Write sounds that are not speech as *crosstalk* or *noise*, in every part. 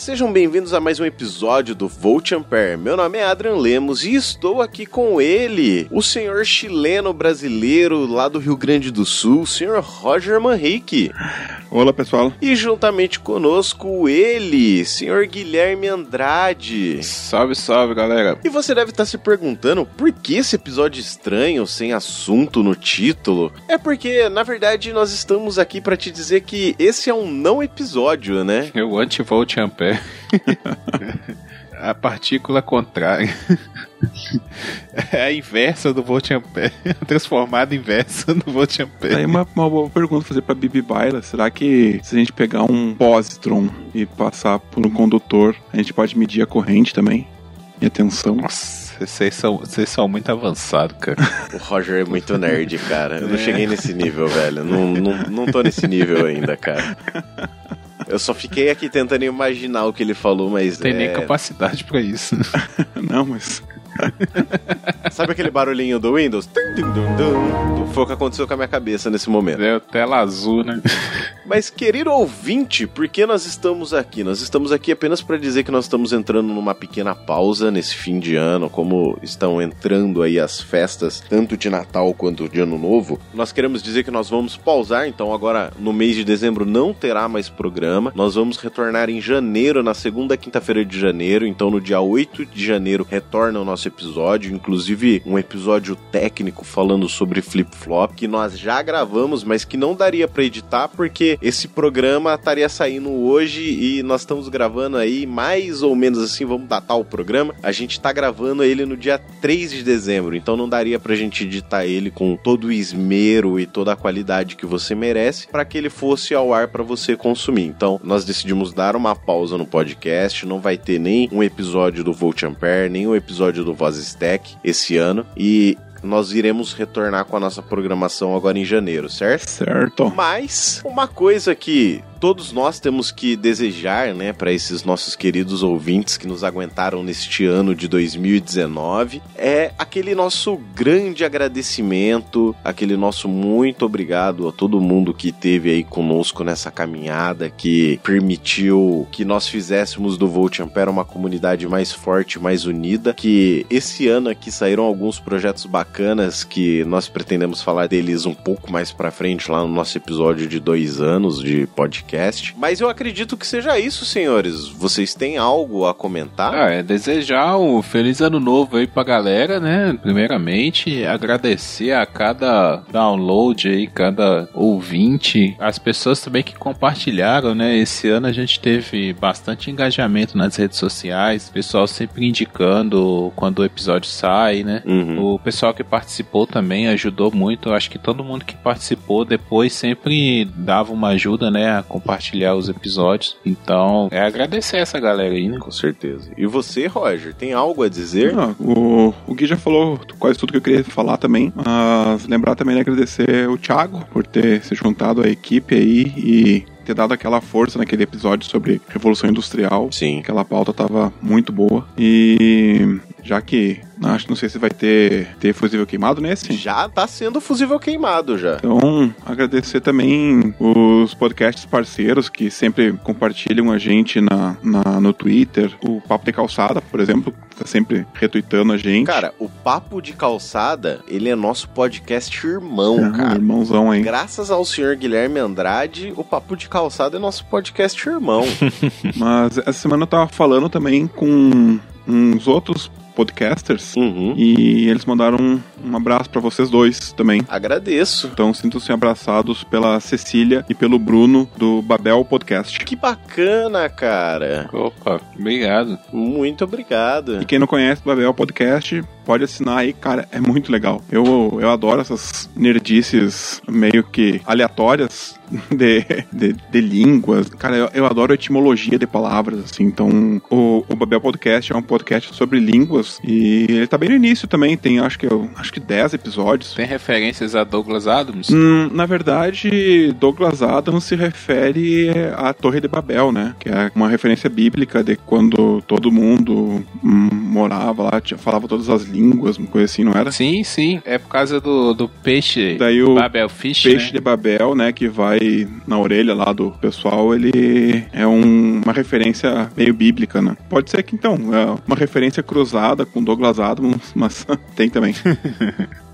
Sejam bem-vindos a mais um episódio do Volt Ampere. Meu nome é Adrian Lemos e estou aqui com ele, o senhor chileno brasileiro lá do Rio Grande do Sul, o senhor Roger Manrique. Olá, pessoal. E juntamente conosco ele, senhor Guilherme Andrade. Salve, salve, galera. E você deve estar se perguntando por que esse episódio estranho, sem assunto no título? É porque, na verdade, nós estamos aqui para te dizer que esse é um não episódio, né? É o anti-volt ampere. *laughs* a partícula contrária. *laughs* É a inversa do volt ampere. A *laughs* transformada inversa do volt ampere. Aí uma, uma boa pergunta fazer pra Bibi Baila. Será que se a gente pegar um positron e passar por um condutor, a gente pode medir a corrente também? E a tensão? Nossa, vocês são, vocês são muito avançados, cara. O Roger é muito nerd, cara. Eu não cheguei nesse nível, velho. Não, não, não tô nesse nível ainda, cara. Eu só fiquei aqui tentando imaginar o que ele falou, mas. Não tem é... nem capacidade pra isso. *laughs* Não, mas. *laughs* Sabe aquele barulhinho do Windows? Foi o que aconteceu com a minha cabeça nesse momento. É tela azul, né? *laughs* Mas, querido ouvinte, por que nós estamos aqui? Nós estamos aqui apenas para dizer que nós estamos entrando numa pequena pausa nesse fim de ano, como estão entrando aí as festas, tanto de Natal quanto de Ano Novo. Nós queremos dizer que nós vamos pausar, então agora no mês de dezembro não terá mais programa. Nós vamos retornar em janeiro, na segunda quinta-feira de janeiro, então no dia 8 de janeiro retorna o nosso episódio, inclusive um episódio técnico falando sobre flip-flop, que nós já gravamos, mas que não daria para editar porque esse programa estaria saindo hoje e nós estamos gravando aí mais ou menos assim, vamos datar o programa. A gente tá gravando ele no dia 3 de dezembro, então não daria pra gente editar ele com todo o esmero e toda a qualidade que você merece para que ele fosse ao ar para você consumir. Então, nós decidimos dar uma pausa no podcast, não vai ter nem um episódio do Volt Ampere, nem um episódio do Voz Stack esse ano e nós iremos retornar com a nossa programação agora em janeiro, certo? Certo. Mas uma coisa que todos nós temos que desejar, né, para esses nossos queridos ouvintes que nos aguentaram neste ano de 2019, é aquele nosso grande agradecimento, aquele nosso muito obrigado a todo mundo que esteve aí conosco nessa caminhada, que permitiu que nós fizéssemos do Volt Ampere uma comunidade mais forte, mais unida, que esse ano aqui saíram alguns projetos bacanas que nós pretendemos falar deles um pouco mais para frente lá no nosso episódio de dois anos de podcast podcast. Mas eu acredito que seja isso, senhores. Vocês têm algo a comentar? Ah, é desejar um feliz ano novo aí pra galera, né? Primeiramente, agradecer a cada download aí, cada ouvinte, as pessoas também que compartilharam, né? Esse ano a gente teve bastante engajamento nas redes sociais, pessoal sempre indicando quando o episódio sai, né? Uhum. O pessoal que participou também ajudou muito. Eu acho que todo mundo que participou depois sempre dava uma ajuda, né? A compartilhar os episódios. Então, é agradecer essa galera aí, né? Com certeza. E você, Roger, tem algo a dizer? Ah, o, o Gui já falou quase tudo que eu queria falar também. Mas lembrar também de agradecer o Thiago por ter se juntado à equipe aí e ter dado aquela força naquele episódio sobre Revolução Industrial. Sim. Aquela pauta tava muito boa. E já que acho não sei se vai ter, ter fusível queimado nesse. Já tá sendo fusível queimado já. Então, agradecer também os podcasts parceiros que sempre compartilham a gente na, na, no Twitter. O Papo de Calçada, por exemplo, tá sempre retweetando a gente. Cara, o Papo de Calçada, ele é nosso podcast irmão, É, cara. irmãozão aí. Graças ao senhor Guilherme Andrade, o Papo de Calçada é nosso podcast irmão. *laughs* Mas essa semana eu tava falando também com uns outros podcasters uhum. e eles mandaram um, um abraço pra vocês dois também. Agradeço. Então sintam-se abraçados pela Cecília e pelo Bruno do Babel Podcast. Que bacana, cara. Opa, obrigado. Muito obrigado. E quem não conhece o Babel Podcast, pode assinar aí, cara, é muito legal. Eu, eu adoro essas nerdices meio que aleatórias *laughs* de, de, de línguas. Cara, eu, eu, adoro etimologia de palavras, assim. Então, o, o Babel Podcast é um podcast sobre línguas e ele tá bem no início também. Tem, acho que, acho que 10 episódios. Tem referências a Douglas Adams? Hum, na verdade, Douglas Adams se refere à Torre de Babel, né? Que é uma referência bíblica de quando todo mundo hum, morava lá, tinha, falava todas as línguas, uma coisa assim, não era? Sim, sim. É por causa do, do peixe Daí o Babel Fish, peixe né? de Babel, né? Que vai na orelha lá do pessoal, ele é um, uma referência meio bíblica, né? Pode ser que então, é uma referência cruzada com Douglas Adams, mas *laughs* tem também. *laughs*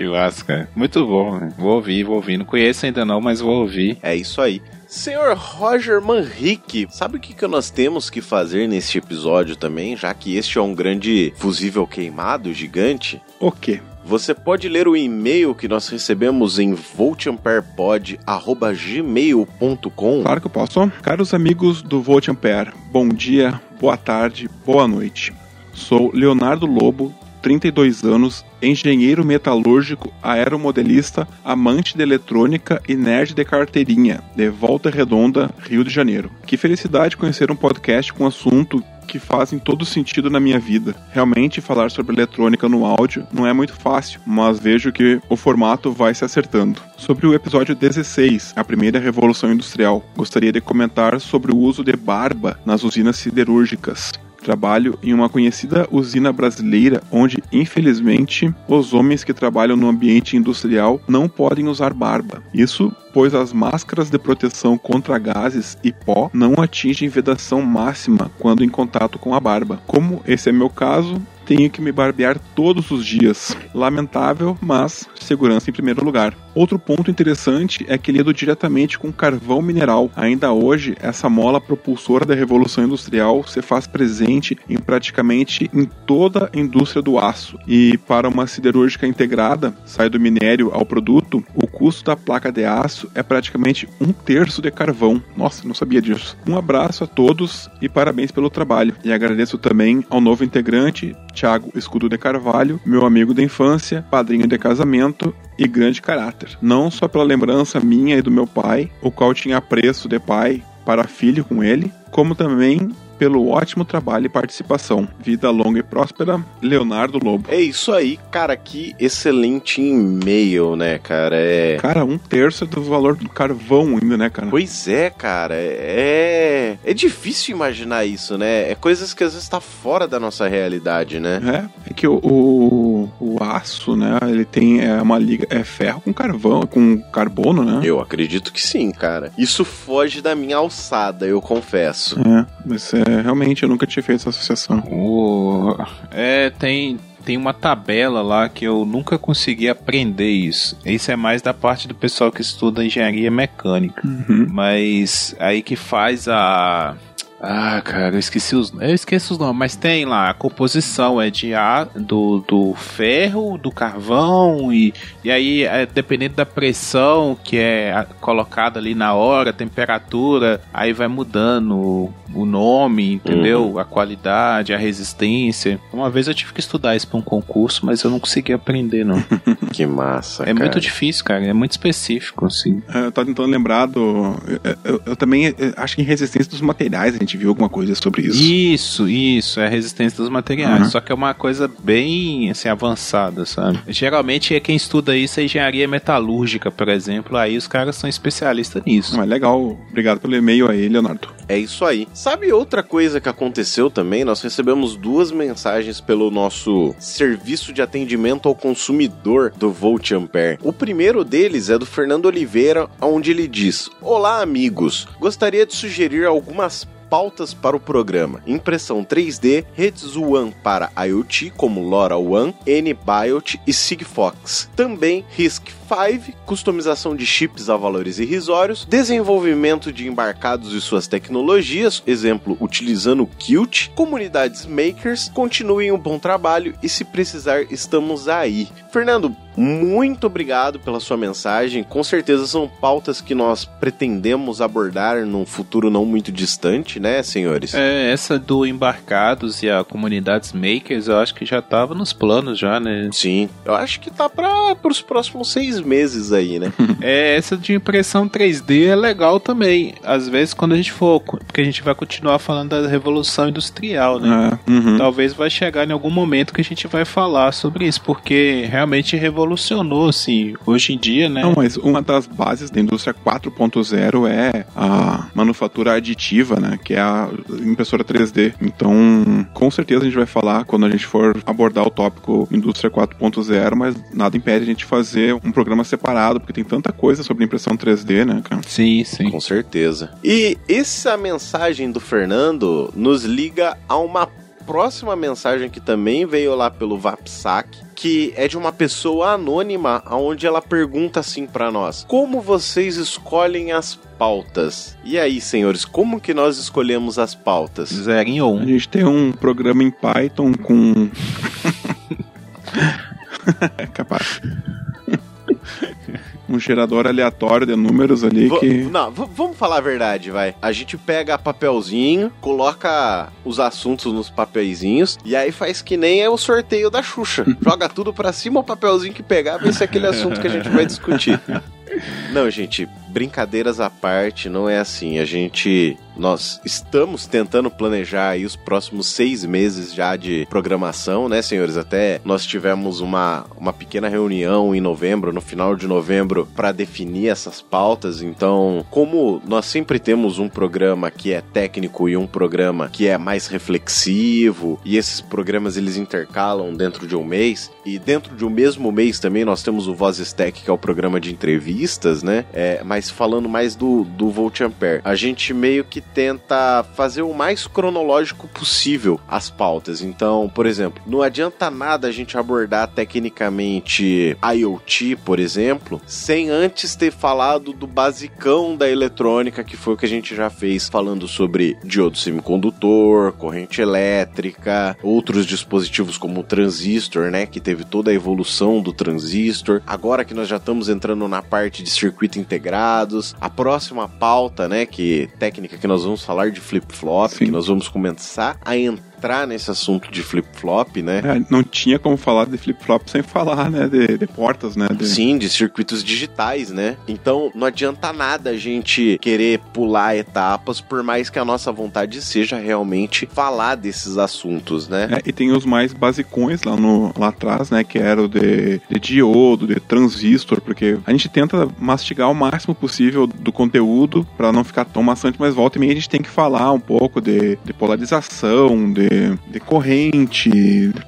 que lasca. Muito bom, né? Vou ouvir, vou ouvir. Não conheço ainda não, mas vou ouvir. É isso aí. Senhor Roger Manrique, sabe o que, que nós temos que fazer neste episódio também, já que este é um grande fusível queimado gigante? O quê? Você pode ler o e-mail que nós recebemos em voltamperepod.gmail.com Claro que eu posso. Caros amigos do Volt Ampere, bom dia, boa tarde, boa noite. Sou Leonardo Lobo, 32 anos, engenheiro metalúrgico, aeromodelista, amante de eletrônica e nerd de carteirinha, de Volta Redonda, Rio de Janeiro. Que felicidade conhecer um podcast com assunto que fazem todo sentido na minha vida. Realmente, falar sobre eletrônica no áudio não é muito fácil, mas vejo que o formato vai se acertando. Sobre o episódio 16, a primeira revolução industrial, gostaria de comentar sobre o uso de barba nas usinas siderúrgicas. Trabalho em uma conhecida usina brasileira onde, infelizmente, os homens que trabalham no ambiente industrial não podem usar barba. Isso pois as máscaras de proteção contra gases e pó não atingem vedação máxima quando em contato com a barba. Como esse é meu caso, tenho que me barbear todos os dias. Lamentável, mas segurança em primeiro lugar. Outro ponto interessante é que lido diretamente com carvão mineral. Ainda hoje, essa mola propulsora da revolução industrial se faz presente em praticamente em toda a indústria do aço. E para uma siderúrgica integrada, sai do minério ao produto, o custo da placa de aço é praticamente um terço de carvão. Nossa, não sabia disso. Um abraço a todos e parabéns pelo trabalho. E agradeço também ao novo integrante, Thiago Escudo de Carvalho, meu amigo da infância, padrinho de casamento e grande caráter. Não só pela lembrança minha e do meu pai, o qual tinha apreço de pai para filho com ele, como também pelo ótimo trabalho e participação. Vida longa e próspera, Leonardo Lobo. É isso aí, cara, que excelente e-mail, né, cara? É... Cara, um terço do valor do carvão ainda, né, cara? Pois é, cara, é... É difícil imaginar isso, né? É coisas que às vezes tá fora da nossa realidade, né? É, é que o, o, o aço, né, ele tem é uma liga, é ferro com carvão, com carbono, né? Eu acredito que sim, cara. Isso foge da minha alçada, eu confesso. É, mas é, realmente eu nunca tinha feito essa associação. O... É, tem, tem uma tabela lá que eu nunca consegui aprender isso. Isso é mais da parte do pessoal que estuda engenharia mecânica. Uhum. Mas aí que faz a. Ah, cara, eu esqueci os. Eu esqueço os nomes, mas tem lá a composição é de a, do, do ferro, do carvão, e, e aí, é, dependendo da pressão que é colocada ali na hora, temperatura, aí vai mudando o, o nome, entendeu? A qualidade, a resistência. Uma vez eu tive que estudar isso para um concurso, mas eu não consegui aprender, não. *laughs* Que massa, É cara. muito difícil, cara, é muito específico, assim. É, Eu tava tentando lembrar do. Eu, eu- eu também eh, acho que em resistência dos materiais a gente viu alguma coisa sobre isso. Isso, isso, é a resistência dos materiais. Uhum. Só que é uma coisa bem assim, avançada, sabe? Geralmente é quem estuda isso é engenharia metalúrgica, por exemplo. Aí os caras são especialistas nisso. Mas legal, obrigado pelo e-mail aí, Leonardo. É isso aí. Sabe outra coisa que aconteceu também? Nós recebemos duas mensagens pelo nosso serviço de atendimento ao consumidor do Volt Ampere. O primeiro deles é do Fernando Oliveira, onde ele diz: Olá, amigos. Gostaria de sugerir algumas pautas para o programa. Impressão 3D, redes WAN para IoT, como LoRaWAN, NBIOT e Sigfox. Também RISC-V, customização de chips a valores irrisórios, desenvolvimento de embarcados e suas tecnologias, exemplo, utilizando Qt, comunidades makers, continuem um bom trabalho e se precisar, estamos aí. Fernando, muito obrigado pela sua mensagem. Com certeza são pautas que nós pretendemos abordar num futuro não muito distante, né, senhores? É, essa do embarcados e a comunidades makers, eu acho que já tava nos planos já, né? Sim, eu acho que tá para os próximos seis meses aí, né? *laughs* é, essa de impressão 3D é legal também. Às vezes, quando a gente for, porque a gente vai continuar falando da revolução industrial, né? É, uhum. Talvez vai chegar em algum momento que a gente vai falar sobre isso, porque realmente revolucionou, assim, hoje em dia, né? Não, mas uma das bases da indústria 4.0 é a manufatura aditiva, né? Que é a impressora 3D. Então, com certeza a gente vai falar quando a gente for abordar o tópico indústria 4.0, mas nada impede a gente fazer um programa separado, porque tem tanta coisa sobre impressão 3D, né, cara? Sim, sim. Com certeza. E essa mensagem do Fernando nos liga a uma próxima mensagem que também veio lá pelo Vapsac, que é de uma pessoa anônima, onde ela pergunta assim para nós: Como vocês escolhem as pautas? E aí, senhores, como que nós escolhemos as pautas? Zero em um. A gente tem um programa em Python com. *laughs* é capaz *laughs* um gerador aleatório de números ali V que. Não, vamos falar a verdade, vai. A gente pega papelzinho, coloca os assuntos nos papeizinhos e aí faz que nem é o sorteio da Xuxa. *laughs* Joga tudo pra cima, o papelzinho que pegar, vê se é aquele assunto que a gente vai discutir. *laughs* Não, gente, brincadeiras à parte, não é assim. A gente. Nós estamos tentando planejar aí os próximos seis meses já de programação, né, senhores? Até nós tivemos uma, uma pequena reunião em novembro, no final de novembro, para definir essas pautas. Então, como nós sempre temos um programa que é técnico e um programa que é mais reflexivo, e esses programas eles intercalam dentro de um mês, e dentro de um mesmo mês também nós temos o Voz Stack, que é o programa de entrevistas, né? É, mas falando mais do, do Volt Ampere. A gente meio que tenta fazer o mais cronológico possível as pautas. Então, por exemplo, não adianta nada a gente abordar tecnicamente IoT, por exemplo, sem antes ter falado do basicão da eletrônica, que foi o que a gente já fez, falando sobre diodo semicondutor, corrente elétrica, outros dispositivos como o transistor, né, que teve toda a evolução do transistor. Agora que nós já estamos entrando na parte de circuito a próxima pauta, né, que técnica que nós vamos falar de flip-flop, que nós vamos começar a entrar entrar nesse assunto de flip-flop, né? É, não tinha como falar de flip-flop sem falar, né, de, de portas, né? De... Sim, de circuitos digitais, né? Então não adianta nada a gente querer pular etapas, por mais que a nossa vontade seja realmente falar desses assuntos, né? É, e tem os mais basicões lá, no, lá atrás, né, que era o de, de diodo, de transistor, porque a gente tenta mastigar o máximo possível do conteúdo para não ficar tão maçante, mas volta e meia a gente tem que falar um pouco de, de polarização, de de, corrente,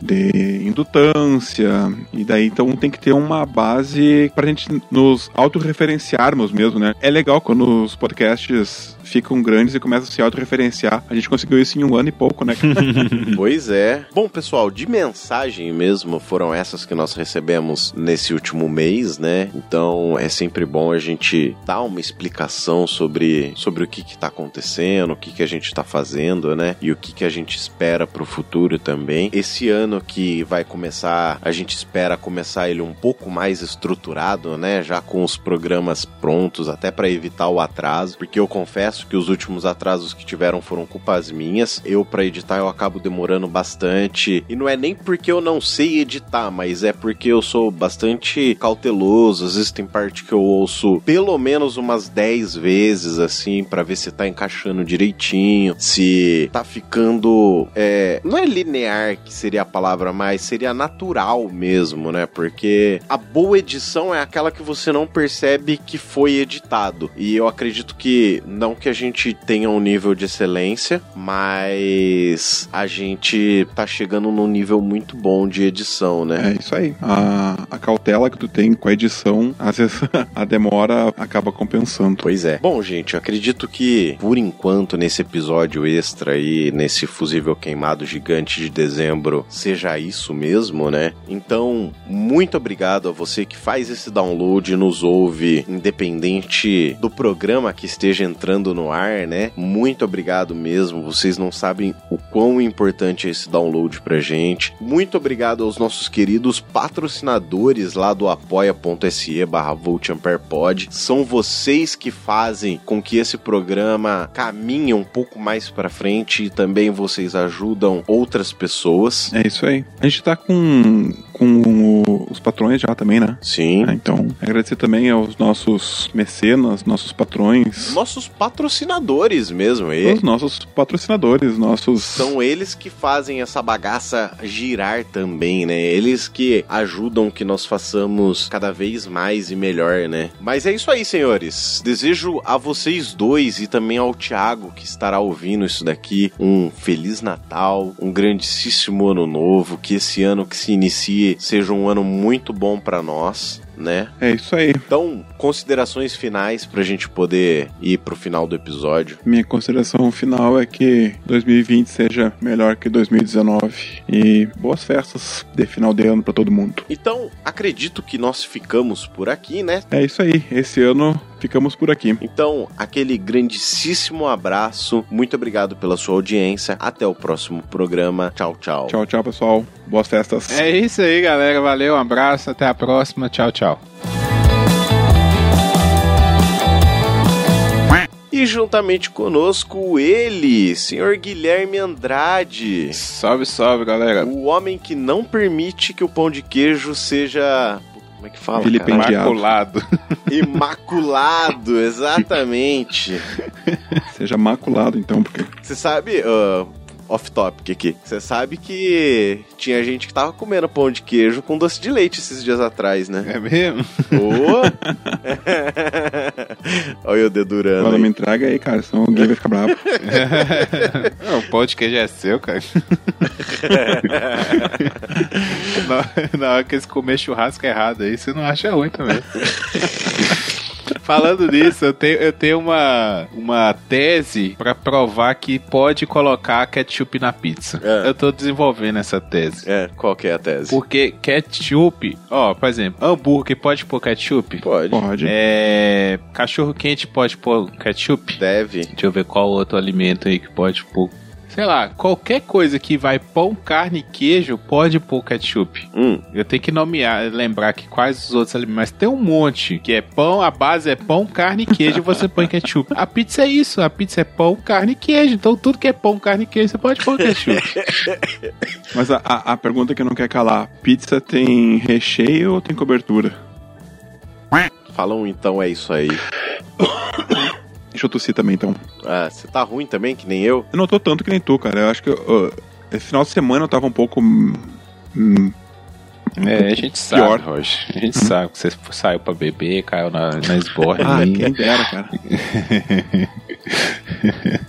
de indutância, e daí então tem que ter uma base pra gente nos autorreferenciarmos mesmo, né? É legal quando os podcasts ficam grandes e começam a se autorreferenciar. A gente conseguiu isso em um ano e pouco, né? *laughs* pois é. Bom, pessoal, de mensagem mesmo foram essas que nós recebemos nesse último mês, né? Então é sempre bom a gente dar uma explicação sobre, sobre o que está acontecendo, o que, que a gente está fazendo, né? E o que, que a gente espera para o futuro também. Esse ano que vai começar, a gente espera começar ele um pouco mais estruturado, né? Já com os programas prontos, até para evitar o atraso, porque eu confesso confesso que os últimos atrasos que tiveram foram culpas minhas. Eu, para editar, eu acabo demorando bastante. E não é nem porque eu não sei editar, mas é porque eu sou bastante cauteloso. Às vezes tem parte que eu ouço pelo menos umas 10 vezes, assim, para ver se tá encaixando direitinho, se tá ficando. É, não é linear que seria a palavra, mas seria natural mesmo, né? Porque a boa edição é aquela que você não percebe que foi editado. E eu acredito que não que a gente tenha um nível de excelência, mas a gente tá chegando num nível muito bom de edição, né? É isso aí. A, a cautela que tu tem com a edição, às vezes *laughs* a demora acaba compensando. Pois é. Bom, gente, acredito que por enquanto nesse episódio extra aí, nesse fusível queimado gigante de dezembro, seja isso mesmo, né? Então, muito obrigado a você que faz esse download e nos ouve, independente do programa que esteja entrando no ar, né? Muito obrigado mesmo. Vocês não sabem o quão importante é esse download pra gente. Muito obrigado aos nossos queridos patrocinadores lá do apoia.se barra. São vocês que fazem com que esse programa caminhe um pouco mais para frente e também vocês ajudam outras pessoas. É isso aí. A gente tá com, com o- os patrões já também, né? Sim. É, Então, agradecer também aos nossos mecenas, nossos patrões, Nossos patrocinadores mesmo, e os nossos patrocinadores, nossos. são eles que fazem essa bagaça girar também, né? Eles que ajudam que nós façamos cada vez mais e melhor, né? Mas é isso aí, senhores. Desejo a vocês dois e também ao Thiago que estará ouvindo isso daqui um feliz Natal, um grandíssimo ano novo, que esse ano que se inicie seja um ano muito bom pra nós. Né? É isso aí. Então, considerações finais pra gente poder ir pro final do episódio. Minha consideração final é que 2020 seja melhor que 2019 e boas festas de final de ano pra todo mundo. Então, acredito que nós ficamos por aqui, né? É isso aí. Esse ano ficamos por aqui. Então, aquele grandíssimo abraço. Muito obrigado pela sua audiência. Até o próximo programa. Tchau, tchau. Tchau, tchau, pessoal. Boas festas. É isso aí, galera. Valeu, um abraço, até a próxima. Tchau, tchau. E juntamente conosco, ele, senhor Guilherme Andrade. Salve, salve, galera. O homem que não permite que o pão de queijo seja. Como é que fala? Caralho? Imaculado. *laughs* Imaculado, exatamente. Seja maculado, então, porque. Você sabe, ah, off-topic aqui, você sabe que tinha gente que tava comendo pão de queijo com doce de leite esses dias atrás, né? É mesmo? Ô! *laughs* Olha eu dedurando. Fala, me entrega aí, cara, senão alguém vai ficar bravo. *laughs* O pão de queijo é seu, cara. na, *laughs* na hora que eles comer churrasco errado aí, você não acha ruim também. Falando nisso, eu tenho, eu tenho uma, uma tese pra provar que pode colocar ketchup na pizza. É. Eu tô desenvolvendo essa tese. É, qual que é a tese? Porque ketchup, ó, por exemplo, hambúrguer pode pôr ketchup? Pode. Pode. É. Cachorro quente pode pôr ketchup? Deve. Deixa eu ver qual outro alimento aí que pode pôr. Sei lá, qualquer coisa que vai pão, carne e queijo pode pôr ketchup. Hum, Eu tenho que nomear, lembrar que quais os outros alimentos, mas tem um monte que é pão, a base é pão, carne e queijo e você põe ketchup. A pizza é isso, a pizza é pão, carne e queijo. Então tudo que é pão, carne e queijo você pode pôr ketchup. *laughs* Mas a, a, a pergunta que não quer calar: pizza tem recheio ou tem cobertura? falam então é isso aí. *laughs* Deixa eu tossir também, então. Ah, você tá ruim também, que nem eu? Eu não tô tanto que nem tu, cara. Eu acho que ó, esse final de semana eu tava um pouco. hum, hum, É, a gente sabe, Pior. Roger. A gente sabe que você saiu pra beber, caiu na, na esborra. ah, quem dera, cara. *laughs*